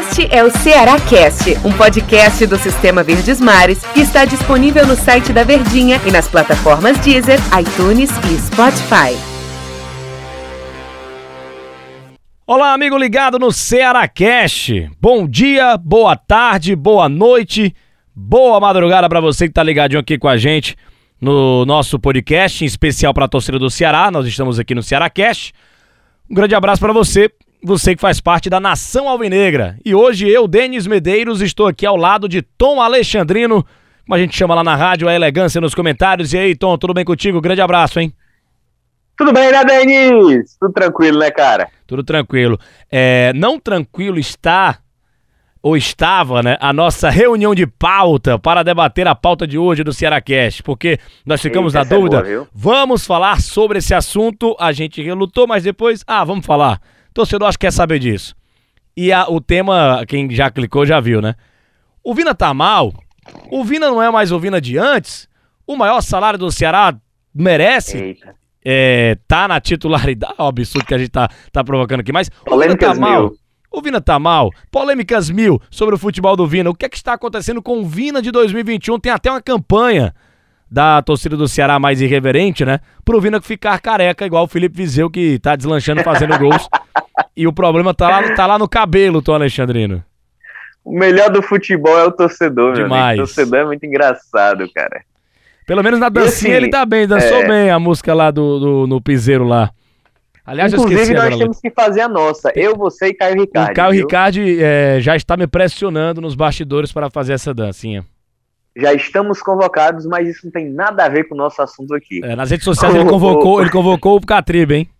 Este é o Ceará Cast, um podcast do Sistema Verdes Mares que está disponível no site da Verdinha e nas plataformas Deezer, iTunes e Spotify. Olá, amigo ligado no Ceará Cast. Bom dia, boa tarde, boa noite, boa madrugada para você que tá ligadinho aqui com a gente no nosso podcast, em especial para a torcida do Ceará. Nós estamos aqui no Ceará Cast. Um grande abraço para você você que faz parte da Nação Alvinegra. E hoje eu, Denis Medeiros, estou aqui ao lado de Tom Alexandrino, como a gente chama lá na rádio, a elegância nos comentários. E aí, Tom, tudo bem contigo? Grande abraço, hein? Tudo bem, né, Denis? Tudo tranquilo, né, cara? Tudo tranquilo. É, não tranquilo está, ou estava, né, a nossa reunião de pauta para debater a pauta de hoje do Ceará Cast, porque nós ficamos Eita, na dúvida, é boa, vamos falar sobre esse assunto, a gente relutou, mas depois, ah, vamos falar. Torcedor acho que quer saber disso. E a, o tema, quem já clicou já viu, né? O Vina tá mal. O Vina não é mais o Vina de antes. O maior salário do Ceará merece. É, tá na titularidade. Ó, o absurdo que a gente tá, tá provocando aqui. Mas o Vina tá mal. Mil. O Vina tá mal. Polêmicas mil sobre o futebol do Vina. O que é que está acontecendo com o Vina de 2021? Tem até uma campanha da torcida do Ceará mais irreverente, né? Pro Vina ficar careca, igual o Felipe Vizeu, que tá deslanchando fazendo gols. e o problema tá lá, tá lá no cabelo, Tom Alexandrino. O melhor do futebol é o torcedor, Demais. meu O torcedor é muito engraçado, cara. Pelo menos na dancinha assim, ele tá bem, dançou é... bem a música lá do, do no piseiro lá. Aliás, Inclusive, nós temos que fazer a nossa. Eu, você e Caio Ricardo. O Caio Ricardo é, já está me pressionando nos bastidores para fazer essa dancinha já estamos convocados, mas isso não tem nada a ver com o nosso assunto aqui. É, nas redes sociais ele convocou, ele convocou o Catribe, hein?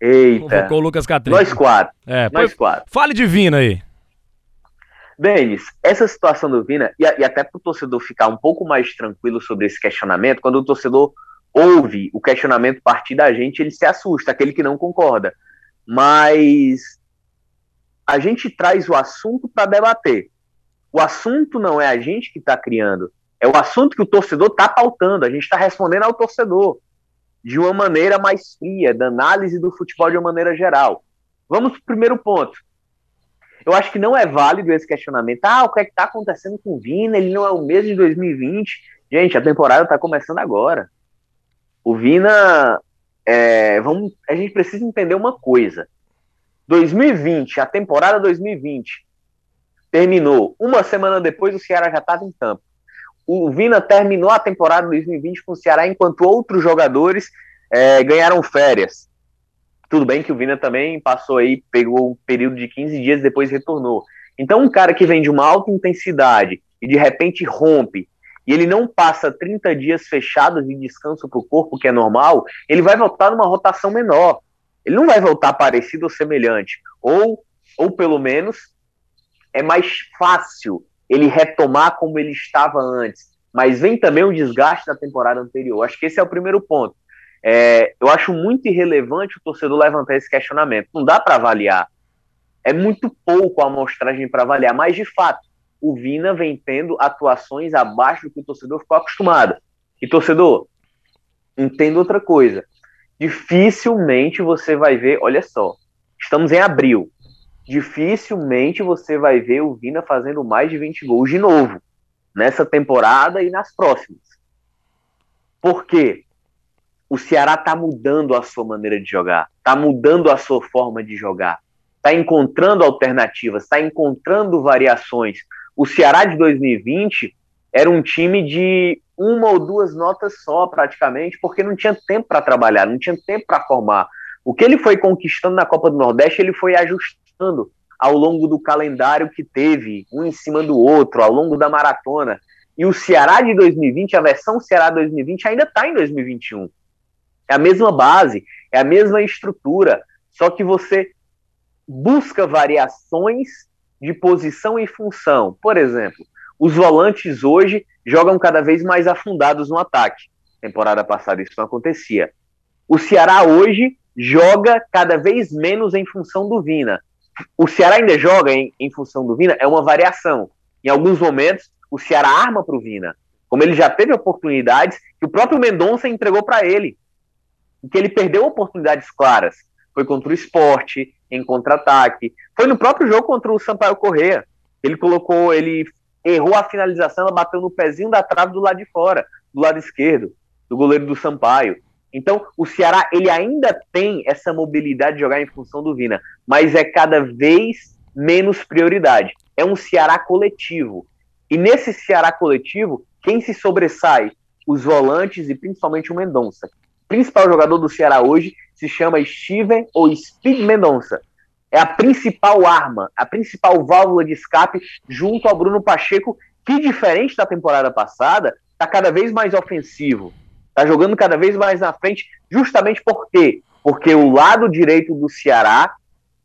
Eita. Convocou o Lucas Catribe. Nós quatro. É, Nós quatro. Fale de Vina aí. Denis, essa situação do Vina, e, e até para o torcedor ficar um pouco mais tranquilo sobre esse questionamento, quando o torcedor ouve o questionamento partir da gente, ele se assusta, aquele que não concorda. Mas a gente traz o assunto para debater. O assunto não é a gente que está criando, é o assunto que o torcedor está pautando. A gente está respondendo ao torcedor de uma maneira mais fria, da análise do futebol de uma maneira geral. Vamos para o primeiro ponto. Eu acho que não é válido esse questionamento. Ah, o que é está acontecendo com o Vina? Ele não é o mesmo de 2020. Gente, a temporada está começando agora. O Vina. É, vamos, a gente precisa entender uma coisa. 2020, a temporada 2020, terminou. Uma semana depois, o Ceará já estava em campo. O Vina terminou a temporada 2020 com o Ceará, enquanto outros jogadores é, ganharam férias. Tudo bem que o Vina também passou aí, pegou um período de 15 dias depois retornou. Então, um cara que vem de uma alta intensidade e de repente rompe, e ele não passa 30 dias fechados de descanso para o corpo, que é normal, ele vai voltar numa rotação menor. Ele não vai voltar parecido ou semelhante. Ou, ou pelo menos, é mais fácil ele retomar como ele estava antes. Mas vem também o desgaste da temporada anterior. Acho que esse é o primeiro ponto. É, eu acho muito irrelevante o torcedor levantar esse questionamento. Não dá para avaliar. É muito pouco a amostragem para avaliar, mas de fato, o Vina vem tendo atuações abaixo do que o torcedor ficou acostumado. E torcedor, entenda outra coisa. Dificilmente você vai ver, olha só, estamos em abril dificilmente você vai ver o Vina fazendo mais de 20 gols de novo, nessa temporada e nas próximas. Por quê? O Ceará está mudando a sua maneira de jogar, está mudando a sua forma de jogar, está encontrando alternativas, está encontrando variações. O Ceará de 2020 era um time de uma ou duas notas só, praticamente, porque não tinha tempo para trabalhar, não tinha tempo para formar. O que ele foi conquistando na Copa do Nordeste, ele foi ajustando ao longo do calendário que teve, um em cima do outro, ao longo da maratona. E o Ceará de 2020, a versão Ceará 2020, ainda está em 2021. É a mesma base, é a mesma estrutura, só que você busca variações de posição e função. Por exemplo, os volantes hoje jogam cada vez mais afundados no ataque. Temporada passada isso não acontecia. O Ceará hoje joga cada vez menos em função do Vina o Ceará ainda joga em, em função do Vina, é uma variação. Em alguns momentos, o Ceará arma para o Vina, como ele já teve oportunidades que o próprio Mendonça entregou para ele, que ele perdeu oportunidades claras. foi contra o esporte, em contra-ataque. Foi no próprio jogo contra o Sampaio Correia. Ele colocou, ele errou a finalização, ela bateu no pezinho da trave do lado de fora, do lado esquerdo, do goleiro do Sampaio. Então, o Ceará, ele ainda tem essa mobilidade de jogar em função do Vina, mas é cada vez menos prioridade. É um Ceará coletivo. E nesse Ceará coletivo, quem se sobressai? Os volantes e principalmente o Mendonça. O principal jogador do Ceará hoje se chama Steven ou Speed Mendonça. É a principal arma, a principal válvula de escape junto ao Bruno Pacheco, que diferente da temporada passada, está cada vez mais ofensivo. Está jogando cada vez mais na frente, justamente por quê? Porque o lado direito do Ceará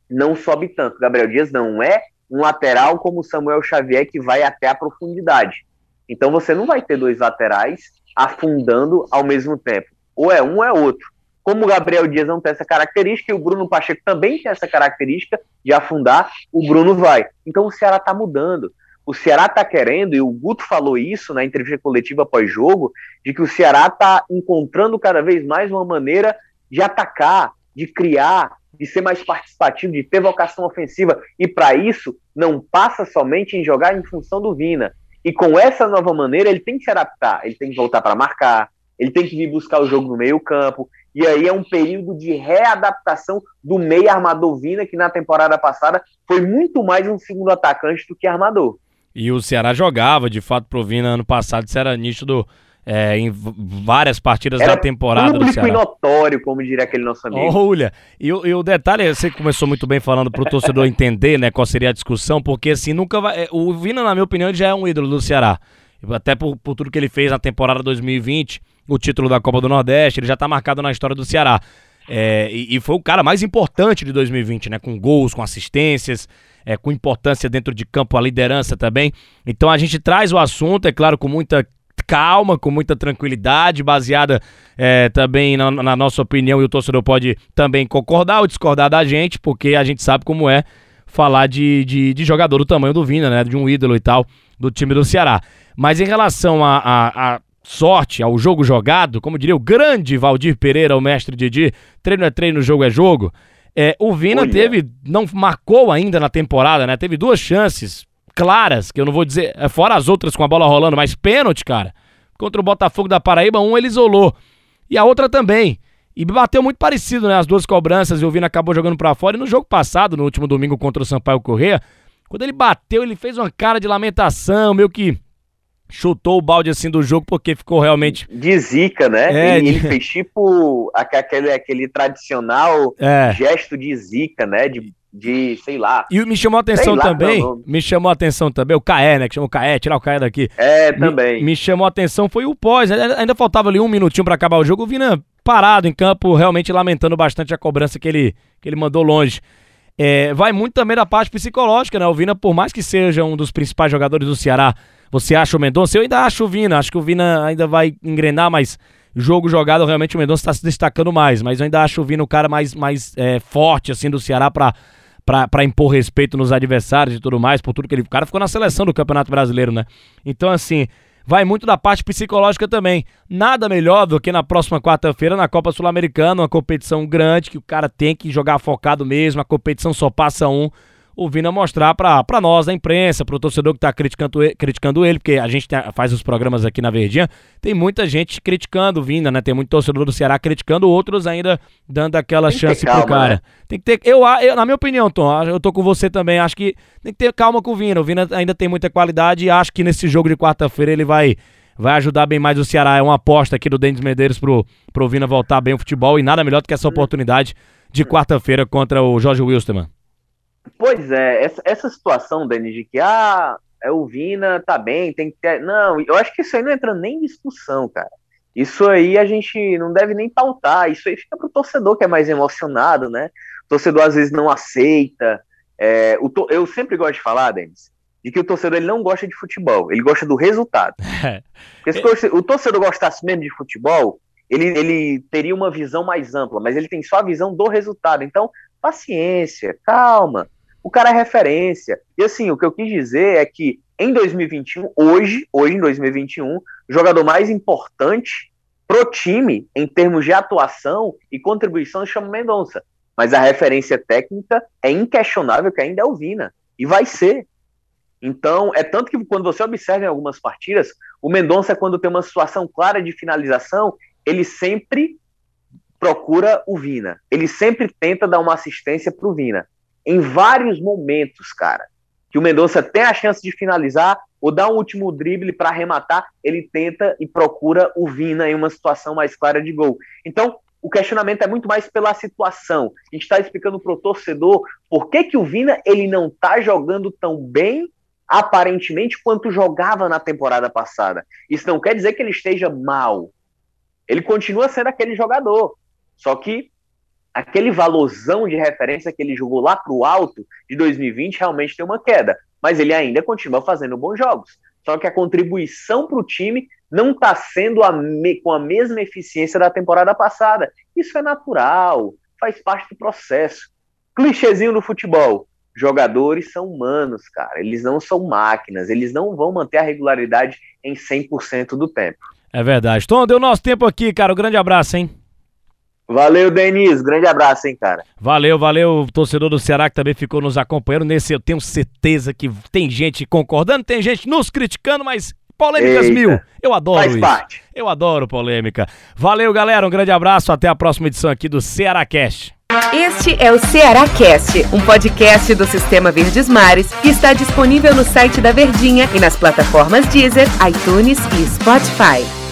não sobe tanto. Gabriel Dias não é um lateral como Samuel Xavier que vai até a profundidade. Então você não vai ter dois laterais afundando ao mesmo tempo. Ou é um ou é outro. Como o Gabriel Dias não tem essa característica e o Bruno Pacheco também tem essa característica de afundar, o Bruno vai. Então o Ceará está mudando. O Ceará está querendo, e o Guto falou isso na entrevista coletiva pós-jogo, de que o Ceará está encontrando cada vez mais uma maneira de atacar, de criar, de ser mais participativo, de ter vocação ofensiva. E para isso, não passa somente em jogar em função do Vina. E com essa nova maneira, ele tem que se adaptar, ele tem que voltar para marcar, ele tem que vir buscar o jogo no meio-campo. E aí é um período de readaptação do meio armador Vina, que na temporada passada foi muito mais um segundo atacante do que armador. E o Ceará jogava, de fato, pro Vina ano passado, isso era nítido é, em várias partidas era da temporada do Ceará. notório, como diria aquele nosso amigo. Olha, e, e, o detalhe, você começou muito bem falando pro torcedor entender, né, qual seria a discussão, porque assim, nunca vai... É, o Vina, na minha opinião, já é um ídolo do Ceará. Até por, por tudo que ele fez na temporada 2020, o título da Copa do Nordeste, ele já tá marcado na história do Ceará. É, e, e, foi o cara mais importante de 2020, né? Com gols, com assistências, é, com importância dentro de campo, a liderança também. Então a gente traz o assunto, é claro, com muita calma, com muita tranquilidade, baseada é, também na, na, nossa opinião, e o torcedor pode também concordar ou discordar da gente, porque a gente sabe como é falar de, de, de jogador do tamanho do Vina, né? De um ídolo e tal, do time do Ceará. Mas em relação a, a, a sorte, ao jogo jogado, como diria o grande Valdir Pereira, o mestre Didi, treino é treino, jogo é jogo. É, o Vina Olha. teve, não marcou ainda na temporada, né? Teve duas chances claras, que eu não vou dizer, é, fora as outras com a bola rolando, mas pênalti, cara. Contra o Botafogo da Paraíba, um ele isolou. E a outra também. E bateu muito parecido, né? As duas cobranças e o Vina acabou jogando para fora. E no jogo passado, no último domingo contra o Sampaio Correia, quando ele bateu, ele fez uma cara de lamentação, meio que chutou o balde assim do jogo porque ficou realmente. De zica, né? É, ele, de... ele fez tipo aquele, aquele tradicional é. gesto de zica, né? De, de, sei lá. E me chamou a atenção também, me chamou a atenção também, o Caé, né? Que chamou o Caé, tirar o Caé daqui. É, também. Me, me, chamou a atenção foi o pós. Ainda faltava ali um minutinho para acabar o jogo. O Vina parado em campo, realmente lamentando bastante a cobrança que ele, que ele mandou longe. É, vai muito também da parte psicológica, né? O Vina, por mais que seja um dos principais jogadores do Ceará, você acha o Mendonça? Eu ainda acho o Vina, acho que o Vina ainda vai engrenar, mas jogo jogado, realmente o Mendonça está se destacando mais. Mas eu ainda acho o Vina o cara mais, mais é, forte, assim, do Ceará para para impor respeito nos adversários e tudo mais, por tudo que ele. O cara ficou na seleção do Campeonato Brasileiro, né? Então, assim, vai muito da parte psicológica também. Nada melhor do que na próxima quarta-feira na Copa Sul-Americana, uma competição grande que o cara tem que jogar focado mesmo, a competição só passa um o Vina mostrar para nós, a imprensa, para o torcedor que está criticando, criticando ele, porque a gente tem, faz os programas aqui na Verdinha, tem muita gente criticando o Vina, né? Tem muito torcedor do Ceará criticando, outros ainda dando aquela tem chance calma, pro cara. Né? Tem que ter. Eu, eu, na minha opinião, Tom, eu tô com você também. Acho que tem que ter calma com o Vina. O Vina ainda tem muita qualidade e acho que nesse jogo de quarta-feira ele vai. Vai ajudar bem mais o Ceará. É uma aposta aqui do Denis Medeiros pro, pro Vina voltar bem o futebol. E nada melhor do que essa oportunidade de quarta-feira contra o Jorge Wilstermann. Pois é, essa, essa situação, Dani, de que ah, é o Vina, tá bem, tem que ter. Não, eu acho que isso aí não entra nem em discussão, cara. Isso aí a gente não deve nem pautar. Isso aí fica pro torcedor que é mais emocionado, né? O torcedor às vezes não aceita. É, o to... Eu sempre gosto de falar, Denis, de que o torcedor ele não gosta de futebol, ele gosta do resultado. Porque se o torcedor gostasse mesmo de futebol, ele, ele teria uma visão mais ampla, mas ele tem só a visão do resultado. Então, paciência, calma. O cara é referência. E assim, o que eu quis dizer é que em 2021, hoje, hoje em 2021, o jogador mais importante pro time em termos de atuação e contribuição chama Mendonça. mas a referência técnica é inquestionável que ainda é o Vina. E vai ser. Então, é tanto que quando você observa em algumas partidas, o Mendonça, quando tem uma situação clara de finalização, ele sempre procura o Vina. Ele sempre tenta dar uma assistência para o Vina. Em vários momentos, cara, que o Mendonça tem a chance de finalizar ou dar um último drible para arrematar, ele tenta e procura o Vina em uma situação mais clara de gol. Então, o questionamento é muito mais pela situação. A gente está explicando para o torcedor por que, que o Vina ele não está jogando tão bem, aparentemente, quanto jogava na temporada passada. Isso não quer dizer que ele esteja mal. Ele continua sendo aquele jogador. Só que aquele valorzão de referência que ele jogou lá para o alto de 2020 realmente tem uma queda. Mas ele ainda continua fazendo bons jogos. Só que a contribuição para o time não está sendo a me, com a mesma eficiência da temporada passada. Isso é natural, faz parte do processo. Clichêzinho no futebol. Jogadores são humanos, cara. Eles não são máquinas. Eles não vão manter a regularidade em 100% do tempo. É verdade. Tom, deu nosso tempo aqui, cara. Um grande abraço, hein? Valeu, Denis. Grande abraço, hein, cara. Valeu, valeu, torcedor do Ceará que também ficou nos acompanhando. Nesse eu tenho certeza que tem gente concordando, tem gente nos criticando, mas Polêmicas Eita. mil. Eu adoro Faz isso. Parte. Eu adoro polêmica. Valeu, galera. Um grande abraço. Até a próxima edição aqui do Ceará Cast. Este é o Ceará Cast, um podcast do Sistema Verdes Mares que está disponível no site da Verdinha e nas plataformas Deezer, iTunes e Spotify.